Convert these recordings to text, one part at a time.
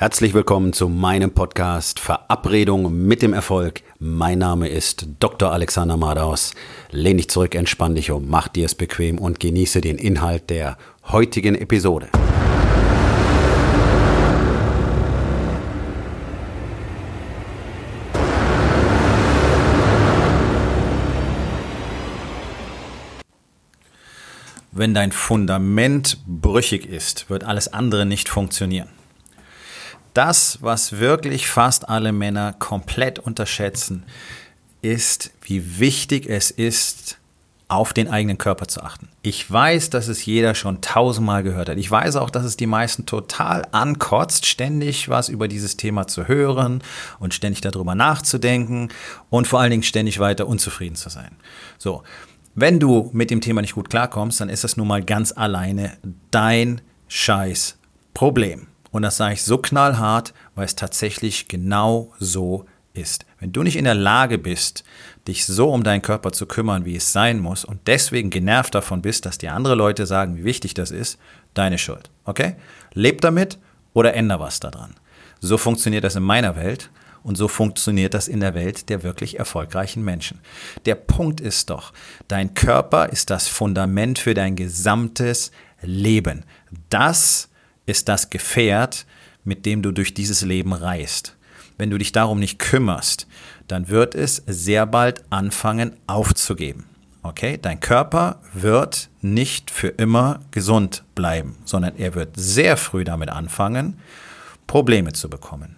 Herzlich willkommen zu meinem Podcast Verabredung mit dem Erfolg. Mein Name ist Dr. Alexander Madaus. Lehn dich zurück, entspann dich um, mach dir es bequem und genieße den Inhalt der heutigen Episode. Wenn dein Fundament brüchig ist, wird alles andere nicht funktionieren das, was wirklich fast alle Männer komplett unterschätzen, ist, wie wichtig es ist, auf den eigenen Körper zu achten. Ich weiß, dass es jeder schon tausendmal gehört hat. Ich weiß auch, dass es die meisten total ankotzt, ständig was über dieses Thema zu hören und ständig darüber nachzudenken und vor allen Dingen ständig weiter unzufrieden zu sein. So, wenn du mit dem Thema nicht gut klarkommst, dann ist das nun mal ganz alleine dein scheiß Problem. Und das sage ich so knallhart, weil es tatsächlich genau so ist. Wenn du nicht in der Lage bist, dich so um deinen Körper zu kümmern, wie es sein muss, und deswegen genervt davon bist, dass dir andere Leute sagen, wie wichtig das ist, deine Schuld. Okay? Leb damit oder änder was daran. So funktioniert das in meiner Welt und so funktioniert das in der Welt der wirklich erfolgreichen Menschen. Der Punkt ist doch, dein Körper ist das Fundament für dein gesamtes Leben. Das ist das Gefährt, mit dem du durch dieses Leben reist. Wenn du dich darum nicht kümmerst, dann wird es sehr bald anfangen aufzugeben. Okay, dein Körper wird nicht für immer gesund bleiben, sondern er wird sehr früh damit anfangen, Probleme zu bekommen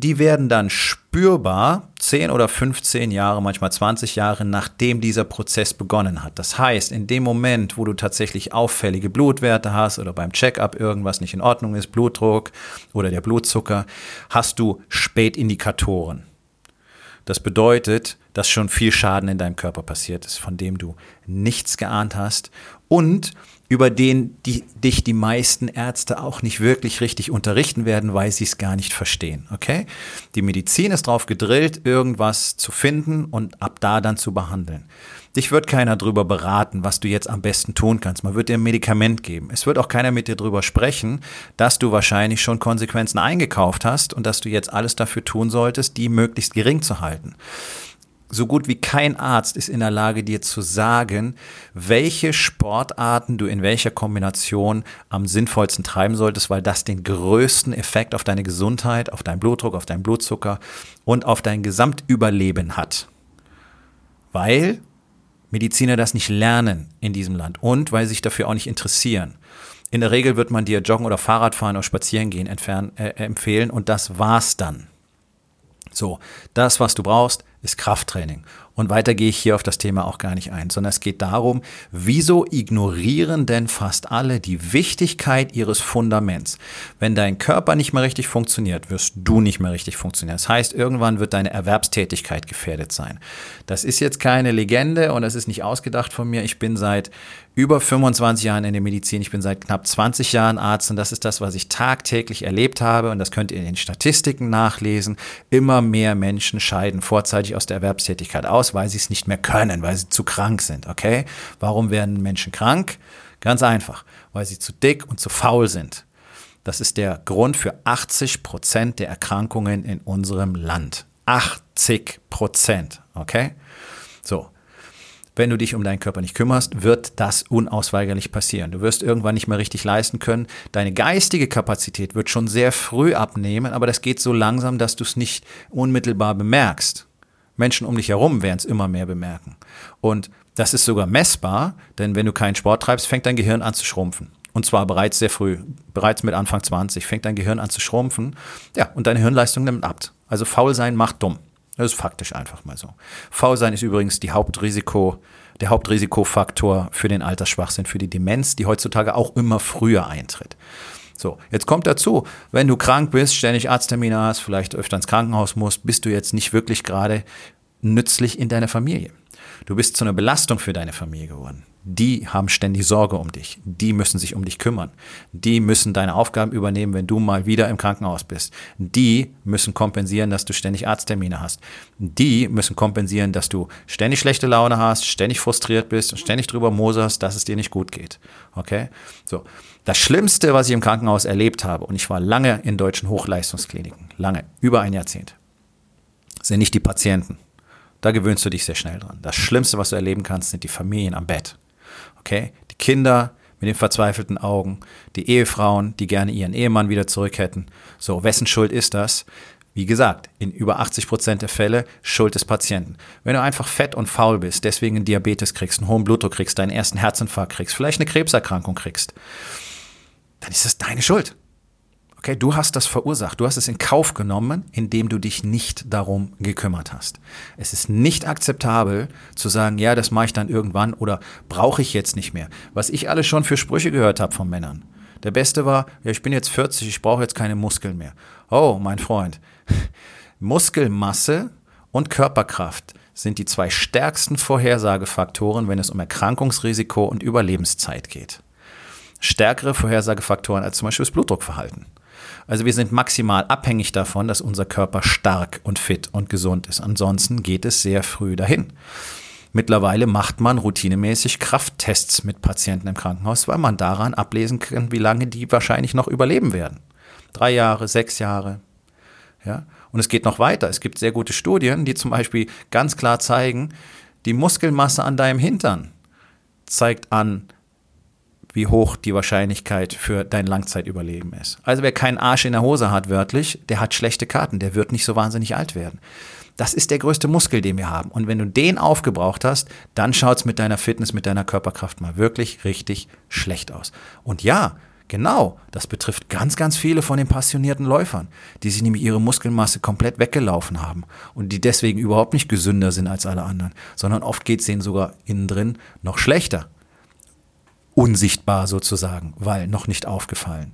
die werden dann spürbar 10 oder 15 Jahre, manchmal 20 Jahre, nachdem dieser Prozess begonnen hat. Das heißt, in dem Moment, wo du tatsächlich auffällige Blutwerte hast oder beim Checkup irgendwas nicht in Ordnung ist, Blutdruck oder der Blutzucker, hast du Spätindikatoren. Das bedeutet, dass schon viel Schaden in deinem Körper passiert ist, von dem du nichts geahnt hast und über den die, dich die meisten Ärzte auch nicht wirklich richtig unterrichten werden, weil sie es gar nicht verstehen. Okay? Die Medizin ist darauf gedrillt, irgendwas zu finden und ab da dann zu behandeln. Dich wird keiner darüber beraten, was du jetzt am besten tun kannst. Man wird dir ein Medikament geben. Es wird auch keiner mit dir darüber sprechen, dass du wahrscheinlich schon Konsequenzen eingekauft hast und dass du jetzt alles dafür tun solltest, die möglichst gering zu halten so gut wie kein Arzt ist in der Lage, dir zu sagen, welche Sportarten du in welcher Kombination am sinnvollsten treiben solltest, weil das den größten Effekt auf deine Gesundheit, auf deinen Blutdruck, auf deinen Blutzucker und auf dein Gesamtüberleben hat. Weil Mediziner das nicht lernen in diesem Land und weil sie sich dafür auch nicht interessieren. In der Regel wird man dir Joggen oder Fahrradfahren oder Spazierengehen entfernen, äh, empfehlen und das war's dann. So, das, was du brauchst, ist Krafttraining. Und weiter gehe ich hier auf das Thema auch gar nicht ein, sondern es geht darum, wieso ignorieren denn fast alle die Wichtigkeit ihres Fundaments? Wenn dein Körper nicht mehr richtig funktioniert, wirst du nicht mehr richtig funktionieren. Das heißt, irgendwann wird deine Erwerbstätigkeit gefährdet sein. Das ist jetzt keine Legende und das ist nicht ausgedacht von mir. Ich bin seit über 25 Jahren in der Medizin. Ich bin seit knapp 20 Jahren Arzt und das ist das, was ich tagtäglich erlebt habe und das könnt ihr in den Statistiken nachlesen. Immer mehr Menschen scheiden vorzeitig aus der Erwerbstätigkeit aus, weil sie es nicht mehr können, weil sie zu krank sind. Okay? Warum werden Menschen krank? Ganz einfach, weil sie zu dick und zu faul sind. Das ist der Grund für 80 Prozent der Erkrankungen in unserem Land. 80 Prozent. Okay? So. Wenn du dich um deinen Körper nicht kümmerst, wird das unausweigerlich passieren. Du wirst irgendwann nicht mehr richtig leisten können. Deine geistige Kapazität wird schon sehr früh abnehmen, aber das geht so langsam, dass du es nicht unmittelbar bemerkst. Menschen um dich herum werden es immer mehr bemerken. Und das ist sogar messbar, denn wenn du keinen Sport treibst, fängt dein Gehirn an zu schrumpfen. Und zwar bereits sehr früh, bereits mit Anfang 20 fängt dein Gehirn an zu schrumpfen. Ja, und deine Hirnleistung nimmt ab. Also faul sein macht dumm. Das ist faktisch einfach mal so. Faulsein ist übrigens die Hauptrisiko, der Hauptrisikofaktor für den Altersschwachsinn, für die Demenz, die heutzutage auch immer früher eintritt. So, jetzt kommt dazu, wenn du krank bist, ständig Arzttermine hast, vielleicht öfter ins Krankenhaus musst, bist du jetzt nicht wirklich gerade nützlich in deiner Familie. Du bist zu einer Belastung für deine Familie geworden. Die haben ständig Sorge um dich. Die müssen sich um dich kümmern. Die müssen deine Aufgaben übernehmen, wenn du mal wieder im Krankenhaus bist. Die müssen kompensieren, dass du ständig Arzttermine hast. Die müssen kompensieren, dass du ständig schlechte Laune hast, ständig frustriert bist und ständig drüber moserst, dass es dir nicht gut geht. Okay? So. Das Schlimmste, was ich im Krankenhaus erlebt habe, und ich war lange in deutschen Hochleistungskliniken, lange, über ein Jahrzehnt, sind nicht die Patienten. Da gewöhnst du dich sehr schnell dran. Das Schlimmste, was du erleben kannst, sind die Familien am Bett. Okay? Die Kinder mit den verzweifelten Augen, die Ehefrauen, die gerne ihren Ehemann wieder zurück hätten. So, wessen Schuld ist das? Wie gesagt, in über 80 Prozent der Fälle Schuld des Patienten. Wenn du einfach fett und faul bist, deswegen einen Diabetes kriegst, einen hohen Blutdruck kriegst, deinen ersten Herzinfarkt kriegst, vielleicht eine Krebserkrankung kriegst, dann ist das deine Schuld. Okay, du hast das verursacht. Du hast es in Kauf genommen, indem du dich nicht darum gekümmert hast. Es ist nicht akzeptabel zu sagen, ja, das mache ich dann irgendwann oder brauche ich jetzt nicht mehr. Was ich alles schon für Sprüche gehört habe von Männern. Der beste war, ja, ich bin jetzt 40, ich brauche jetzt keine Muskeln mehr. Oh, mein Freund. Muskelmasse und Körperkraft sind die zwei stärksten Vorhersagefaktoren, wenn es um Erkrankungsrisiko und Überlebenszeit geht. Stärkere Vorhersagefaktoren als zum Beispiel das Blutdruckverhalten. Also wir sind maximal abhängig davon, dass unser Körper stark und fit und gesund ist. Ansonsten geht es sehr früh dahin. Mittlerweile macht man routinemäßig Krafttests mit Patienten im Krankenhaus, weil man daran ablesen kann, wie lange die wahrscheinlich noch überleben werden. Drei Jahre, sechs Jahre. Ja? Und es geht noch weiter. Es gibt sehr gute Studien, die zum Beispiel ganz klar zeigen, die Muskelmasse an deinem Hintern zeigt an, wie hoch die Wahrscheinlichkeit für dein Langzeitüberleben ist. Also wer keinen Arsch in der Hose hat, wörtlich, der hat schlechte Karten, der wird nicht so wahnsinnig alt werden. Das ist der größte Muskel, den wir haben. Und wenn du den aufgebraucht hast, dann schaut es mit deiner Fitness, mit deiner Körperkraft mal wirklich richtig schlecht aus. Und ja, genau, das betrifft ganz, ganz viele von den passionierten Läufern, die sich nämlich ihre Muskelmasse komplett weggelaufen haben und die deswegen überhaupt nicht gesünder sind als alle anderen, sondern oft geht es denen sogar innen drin noch schlechter unsichtbar sozusagen, weil noch nicht aufgefallen.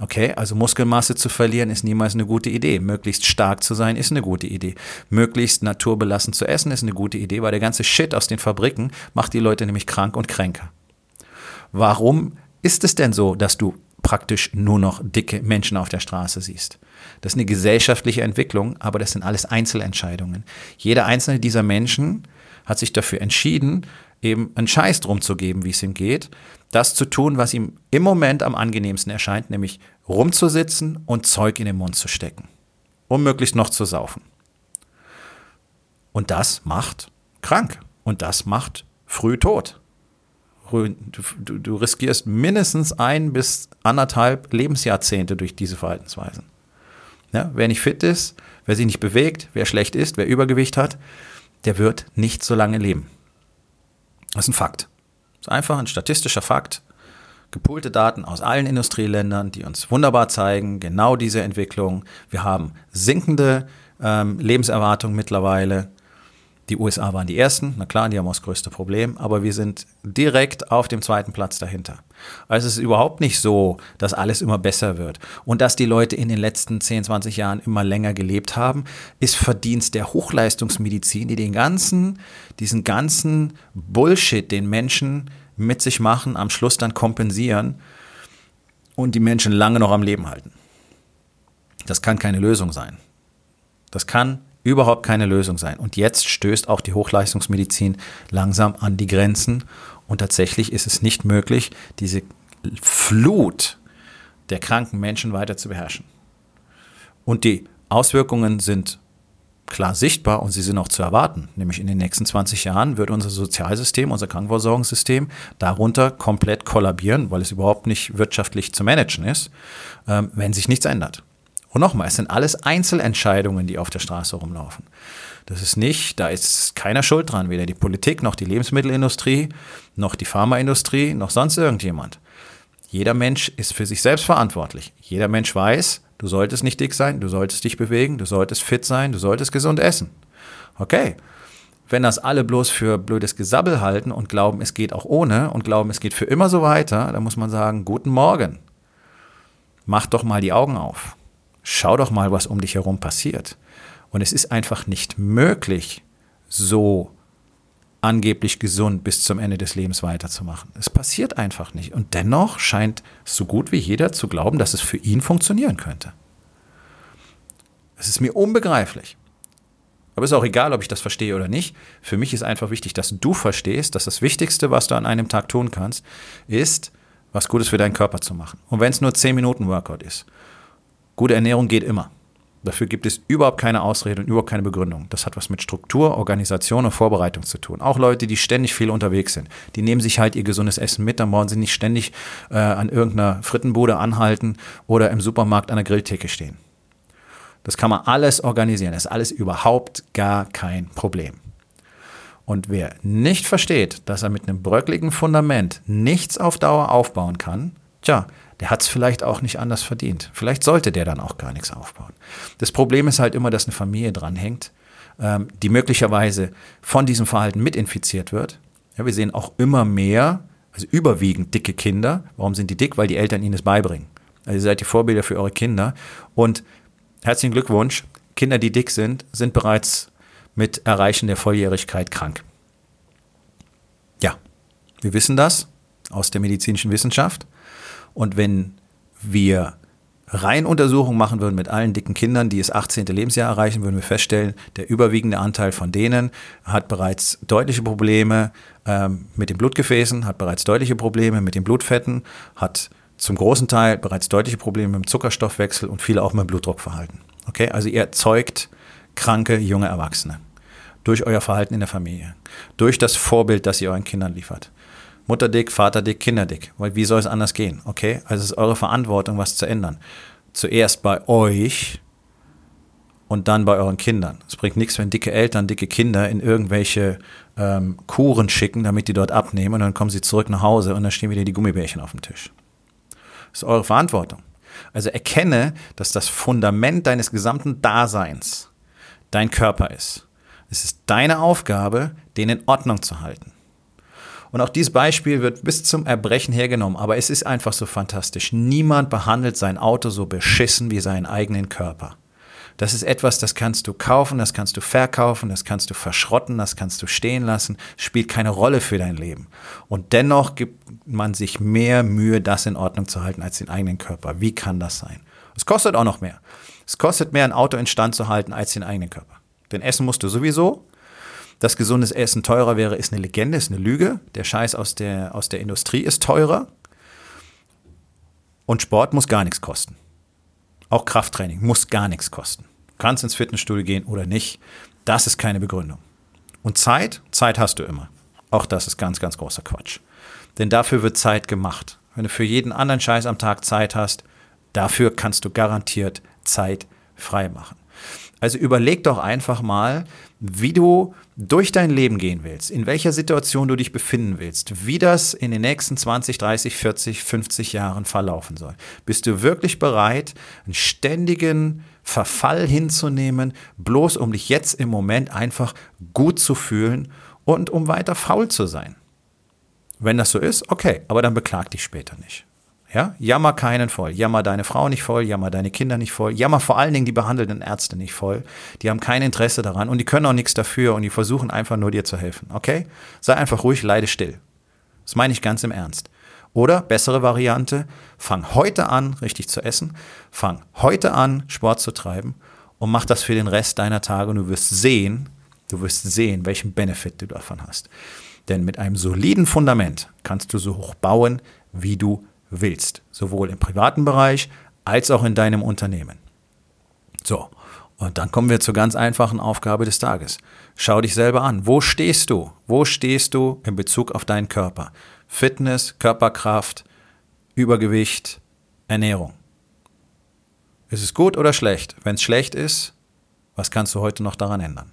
Okay, also Muskelmasse zu verlieren ist niemals eine gute Idee. Möglichst stark zu sein ist eine gute Idee. Möglichst naturbelassen zu essen ist eine gute Idee, weil der ganze Shit aus den Fabriken macht die Leute nämlich krank und kränker. Warum ist es denn so, dass du praktisch nur noch dicke Menschen auf der Straße siehst? Das ist eine gesellschaftliche Entwicklung, aber das sind alles Einzelentscheidungen. Jeder einzelne dieser Menschen hat sich dafür entschieden, eben einen Scheiß drum zu geben, wie es ihm geht, das zu tun, was ihm im Moment am angenehmsten erscheint, nämlich rumzusitzen und Zeug in den Mund zu stecken, um möglichst noch zu saufen. Und das macht krank und das macht früh tot. Du, du, riskierst mindestens ein bis anderthalb Lebensjahrzehnte durch diese Verhaltensweisen. Ja, wer nicht fit ist, wer sich nicht bewegt, wer schlecht ist, wer Übergewicht hat, der wird nicht so lange leben. Das ist ein Fakt. Das ist einfach ein statistischer Fakt. Gepoolte Daten aus allen Industrieländern, die uns wunderbar zeigen, genau diese Entwicklung. Wir haben sinkende ähm, Lebenserwartung mittlerweile. Die USA waren die ersten, na klar, die haben auch das größte Problem, aber wir sind direkt auf dem zweiten Platz dahinter. Also es ist überhaupt nicht so, dass alles immer besser wird. Und dass die Leute in den letzten 10, 20 Jahren immer länger gelebt haben, ist Verdienst der Hochleistungsmedizin, die den ganzen, diesen ganzen Bullshit, den Menschen mit sich machen, am Schluss dann kompensieren und die Menschen lange noch am Leben halten. Das kann keine Lösung sein. Das kann überhaupt keine Lösung sein. Und jetzt stößt auch die Hochleistungsmedizin langsam an die Grenzen. Und tatsächlich ist es nicht möglich, diese Flut der kranken Menschen weiter zu beherrschen. Und die Auswirkungen sind klar sichtbar und sie sind auch zu erwarten. Nämlich in den nächsten 20 Jahren wird unser Sozialsystem, unser Krankenversorgungssystem darunter komplett kollabieren, weil es überhaupt nicht wirtschaftlich zu managen ist, ähm, wenn sich nichts ändert. Und nochmal, es sind alles Einzelentscheidungen, die auf der Straße rumlaufen. Das ist nicht, da ist keiner schuld dran, weder die Politik noch die Lebensmittelindustrie, noch die Pharmaindustrie, noch sonst irgendjemand. Jeder Mensch ist für sich selbst verantwortlich. Jeder Mensch weiß, du solltest nicht dick sein, du solltest dich bewegen, du solltest fit sein, du solltest gesund essen. Okay. Wenn das alle bloß für blödes Gesabbel halten und glauben, es geht auch ohne und glauben, es geht für immer so weiter, dann muss man sagen, guten Morgen. Mach doch mal die Augen auf. Schau doch mal, was um dich herum passiert. Und es ist einfach nicht möglich, so angeblich gesund bis zum Ende des Lebens weiterzumachen. Es passiert einfach nicht. Und dennoch scheint so gut wie jeder zu glauben, dass es für ihn funktionieren könnte. Es ist mir unbegreiflich. Aber es ist auch egal, ob ich das verstehe oder nicht. Für mich ist einfach wichtig, dass du verstehst, dass das Wichtigste, was du an einem Tag tun kannst, ist, was Gutes für deinen Körper zu machen. Und wenn es nur 10 Minuten Workout ist. Gute Ernährung geht immer. Dafür gibt es überhaupt keine Ausrede und überhaupt keine Begründung. Das hat was mit Struktur, Organisation und Vorbereitung zu tun. Auch Leute, die ständig viel unterwegs sind, die nehmen sich halt ihr gesundes Essen mit, dann wollen sie nicht ständig äh, an irgendeiner Frittenbude anhalten oder im Supermarkt an der Grilltheke stehen. Das kann man alles organisieren. Das ist alles überhaupt gar kein Problem. Und wer nicht versteht, dass er mit einem bröckligen Fundament nichts auf Dauer aufbauen kann, tja, der hat es vielleicht auch nicht anders verdient. Vielleicht sollte der dann auch gar nichts aufbauen. Das Problem ist halt immer, dass eine Familie dranhängt, ähm, die möglicherweise von diesem Verhalten mitinfiziert wird. Ja, wir sehen auch immer mehr, also überwiegend dicke Kinder. Warum sind die dick? Weil die Eltern ihnen das beibringen. Also ihr seid die Vorbilder für eure Kinder. Und herzlichen Glückwunsch. Kinder, die dick sind, sind bereits mit Erreichen der Volljährigkeit krank. Ja, wir wissen das aus der medizinischen Wissenschaft. Und wenn wir Reihenuntersuchungen machen würden mit allen dicken Kindern, die das 18. Lebensjahr erreichen, würden wir feststellen, der überwiegende Anteil von denen hat bereits deutliche Probleme ähm, mit den Blutgefäßen, hat bereits deutliche Probleme mit den Blutfetten, hat zum großen Teil bereits deutliche Probleme mit dem Zuckerstoffwechsel und viele auch mit dem Blutdruckverhalten. Okay, also ihr erzeugt kranke junge Erwachsene durch euer Verhalten in der Familie, durch das Vorbild, das ihr euren Kindern liefert. Mutter dick, Vater dick, Kinder dick. Weil wie soll es anders gehen? Okay, also es ist eure Verantwortung, was zu ändern. Zuerst bei euch und dann bei euren Kindern. Es bringt nichts, wenn dicke Eltern dicke Kinder in irgendwelche ähm, Kuren schicken, damit die dort abnehmen und dann kommen sie zurück nach Hause und dann stehen wieder die Gummibärchen auf dem Tisch. Das ist eure Verantwortung. Also erkenne, dass das Fundament deines gesamten Daseins dein Körper ist. Es ist deine Aufgabe, den in Ordnung zu halten. Und auch dieses Beispiel wird bis zum Erbrechen hergenommen, aber es ist einfach so fantastisch. Niemand behandelt sein Auto so beschissen wie seinen eigenen Körper. Das ist etwas, das kannst du kaufen, das kannst du verkaufen, das kannst du verschrotten, das kannst du stehen lassen, spielt keine Rolle für dein Leben. Und dennoch gibt man sich mehr Mühe, das in Ordnung zu halten als den eigenen Körper. Wie kann das sein? Es kostet auch noch mehr. Es kostet mehr, ein Auto in Stand zu halten als den eigenen Körper. Denn essen musst du sowieso. Dass gesundes Essen teurer wäre, ist eine Legende, ist eine Lüge. Der Scheiß aus der, aus der Industrie ist teurer. Und Sport muss gar nichts kosten. Auch Krafttraining muss gar nichts kosten. Du kannst ins Fitnessstudio gehen oder nicht. Das ist keine Begründung. Und Zeit? Zeit hast du immer. Auch das ist ganz, ganz großer Quatsch. Denn dafür wird Zeit gemacht. Wenn du für jeden anderen Scheiß am Tag Zeit hast, dafür kannst du garantiert Zeit frei machen. Also überleg doch einfach mal, wie du durch dein Leben gehen willst, in welcher Situation du dich befinden willst, wie das in den nächsten 20, 30, 40, 50 Jahren verlaufen soll. Bist du wirklich bereit, einen ständigen Verfall hinzunehmen, bloß um dich jetzt im Moment einfach gut zu fühlen und um weiter faul zu sein? Wenn das so ist, okay, aber dann beklag dich später nicht. Ja, jammer keinen voll. Jammer deine Frau nicht voll, jammer deine Kinder nicht voll, jammer vor allen Dingen die behandelnden Ärzte nicht voll. Die haben kein Interesse daran und die können auch nichts dafür und die versuchen einfach nur dir zu helfen. Okay? Sei einfach ruhig, leide still. Das meine ich ganz im Ernst. Oder bessere Variante, fang heute an, richtig zu essen, fang heute an, Sport zu treiben und mach das für den Rest deiner Tage und du wirst sehen, du wirst sehen, welchen Benefit du davon hast. Denn mit einem soliden Fundament kannst du so hoch bauen, wie du willst, sowohl im privaten Bereich als auch in deinem Unternehmen. So, und dann kommen wir zur ganz einfachen Aufgabe des Tages. Schau dich selber an. Wo stehst du? Wo stehst du in Bezug auf deinen Körper? Fitness, Körperkraft, Übergewicht, Ernährung. Ist es gut oder schlecht? Wenn es schlecht ist, was kannst du heute noch daran ändern?